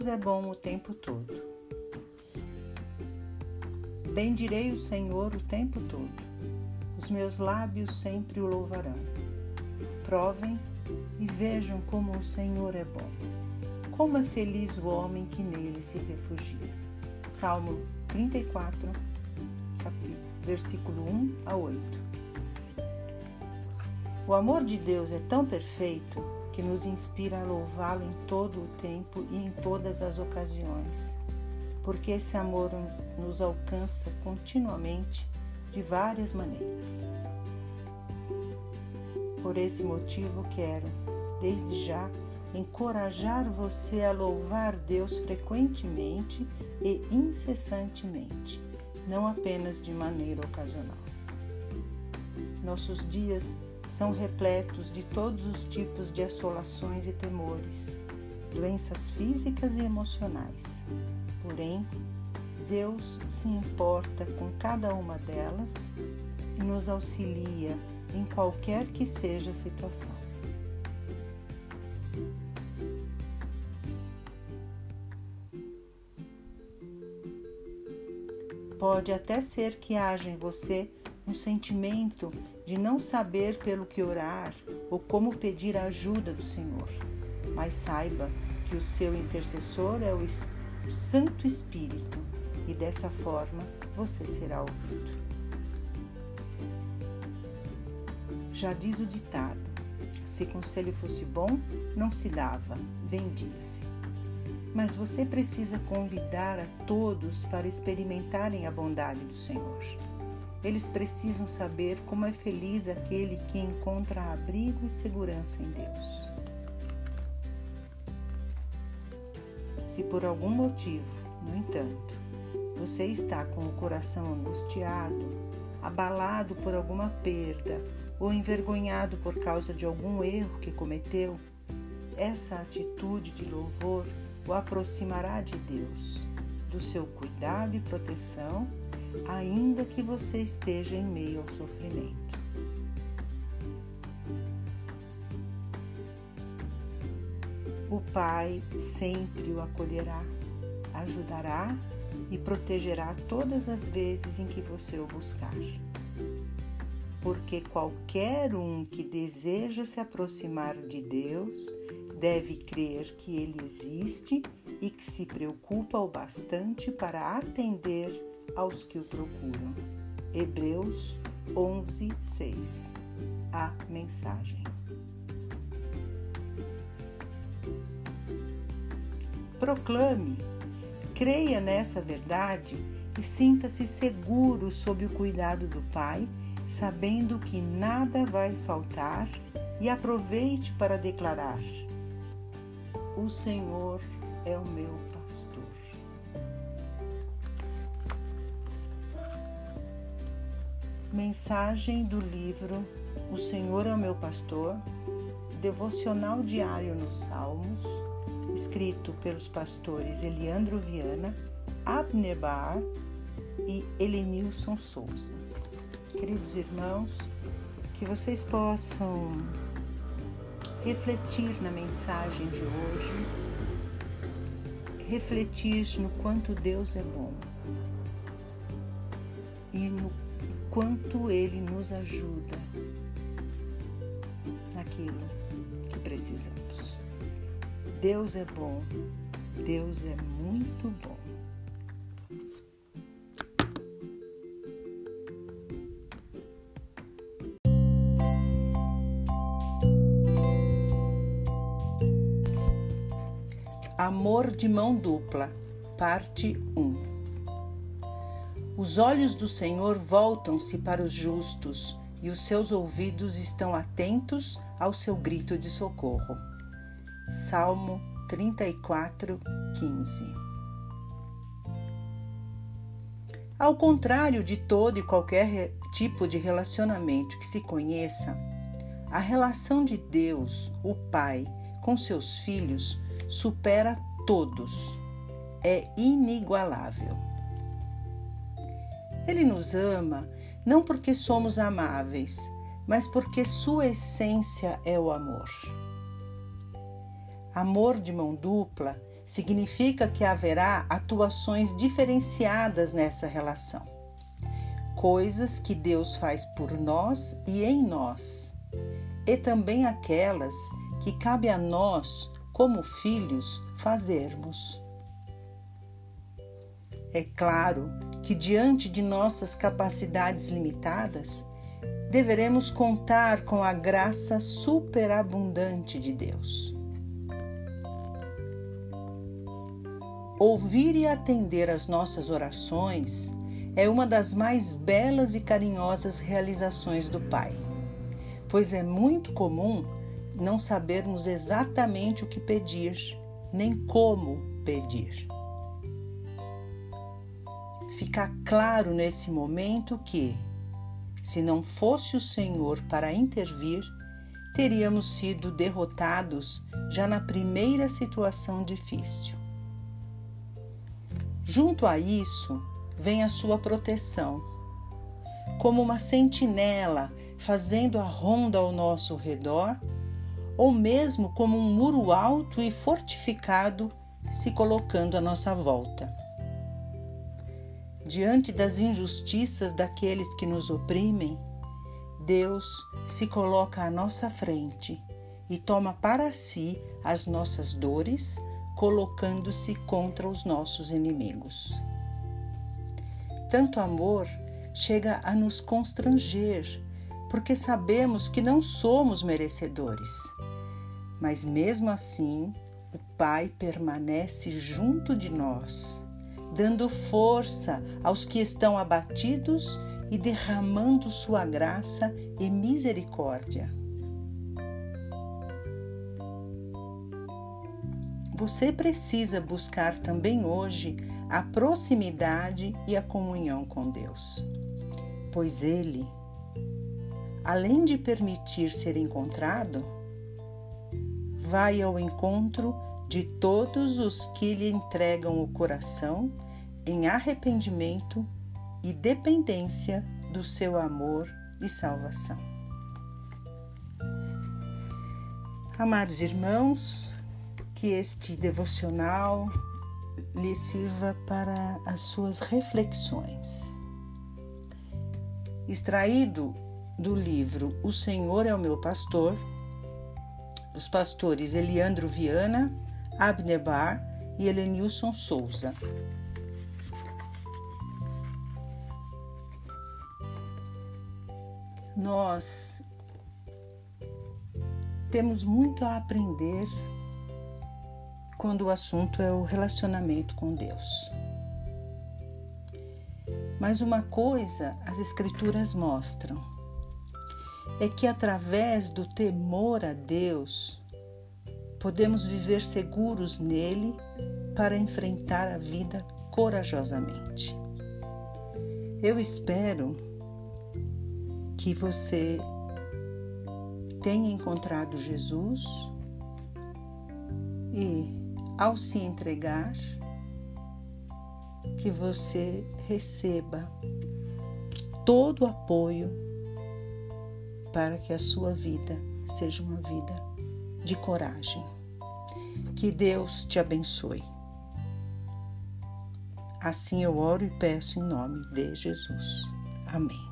Deus é bom o tempo todo. Bendirei o Senhor o tempo todo. Os meus lábios sempre o louvarão. Provem e vejam como o Senhor é bom. Como é feliz o homem que nele se refugia. Salmo 34, versículo 1 a 8. O amor de Deus é tão perfeito que nos inspira a louvá-lo em todo o tempo e em todas as ocasiões, porque esse amor nos alcança continuamente de várias maneiras. Por esse motivo, quero, desde já, encorajar você a louvar Deus frequentemente e incessantemente, não apenas de maneira ocasional. Nossos dias são repletos de todos os tipos de assolações e temores, doenças físicas e emocionais. Porém, Deus se importa com cada uma delas e nos auxilia em qualquer que seja a situação. Pode até ser que haja em você um sentimento de não saber pelo que orar ou como pedir a ajuda do Senhor, mas saiba que o seu intercessor é o Santo Espírito e dessa forma você será ouvido. Já diz o ditado: se conselho fosse bom, não se dava, vendia-se mas você precisa convidar a todos para experimentarem a bondade do Senhor. Eles precisam saber como é feliz aquele que encontra abrigo e segurança em Deus. Se por algum motivo, no entanto, você está com o coração angustiado, abalado por alguma perda ou envergonhado por causa de algum erro que cometeu, essa atitude de louvor o aproximará de Deus, do seu cuidado e proteção, ainda que você esteja em meio ao sofrimento. O Pai sempre o acolherá, ajudará e protegerá todas as vezes em que você o buscar. Porque qualquer um que deseja se aproximar de Deus deve crer que ele existe e que se preocupa o bastante para atender aos que o procuram. Hebreus 11, 6. A mensagem. Proclame, creia nessa verdade e sinta-se seguro sob o cuidado do Pai, sabendo que nada vai faltar, e aproveite para declarar: o Senhor é o meu Mensagem do livro O Senhor é o meu pastor, devocional diário nos Salmos, escrito pelos pastores Eliandro Viana, Abner Bar e Elenilson Souza. Queridos irmãos, que vocês possam refletir na mensagem de hoje, refletir no quanto Deus é bom quanto Ele nos ajuda naquilo que precisamos. Deus é bom, Deus é muito bom. Amor de mão dupla, parte 1. Os olhos do Senhor voltam-se para os justos e os seus ouvidos estão atentos ao seu grito de socorro. Salmo 34, 15. Ao contrário de todo e qualquer tipo de relacionamento que se conheça, a relação de Deus, o Pai, com seus filhos supera todos, é inigualável. Ele nos ama não porque somos amáveis, mas porque sua essência é o amor. Amor de mão dupla significa que haverá atuações diferenciadas nessa relação. Coisas que Deus faz por nós e em nós, e também aquelas que cabe a nós, como filhos, fazermos. É claro que, diante de nossas capacidades limitadas, deveremos contar com a graça superabundante de Deus. Ouvir e atender às nossas orações é uma das mais belas e carinhosas realizações do Pai, pois é muito comum não sabermos exatamente o que pedir, nem como pedir. Fica claro nesse momento que, se não fosse o Senhor para intervir, teríamos sido derrotados já na primeira situação difícil. Junto a isso, vem a sua proteção, como uma sentinela fazendo a ronda ao nosso redor, ou mesmo como um muro alto e fortificado se colocando à nossa volta diante das injustiças daqueles que nos oprimem, Deus se coloca à nossa frente e toma para si as nossas dores, colocando-se contra os nossos inimigos. Tanto amor chega a nos constranger, porque sabemos que não somos merecedores. Mas mesmo assim, o Pai permanece junto de nós dando força aos que estão abatidos e derramando sua graça e misericórdia. Você precisa buscar também hoje a proximidade e a comunhão com Deus, pois Ele, além de permitir ser encontrado, vai ao encontro de todos os que lhe entregam o coração em arrependimento e dependência do seu amor e salvação. Amados irmãos, que este devocional lhe sirva para as suas reflexões. Extraído do livro O Senhor é o meu pastor, dos pastores Eliandro Viana Abner Bar e Helenilson Souza. Nós temos muito a aprender quando o assunto é o relacionamento com Deus. Mas uma coisa as Escrituras mostram é que através do temor a Deus, podemos viver seguros nele para enfrentar a vida corajosamente. Eu espero que você tenha encontrado Jesus e, ao se entregar, que você receba todo o apoio para que a sua vida seja uma vida de coragem. Que Deus te abençoe. Assim eu oro e peço em nome de Jesus. Amém.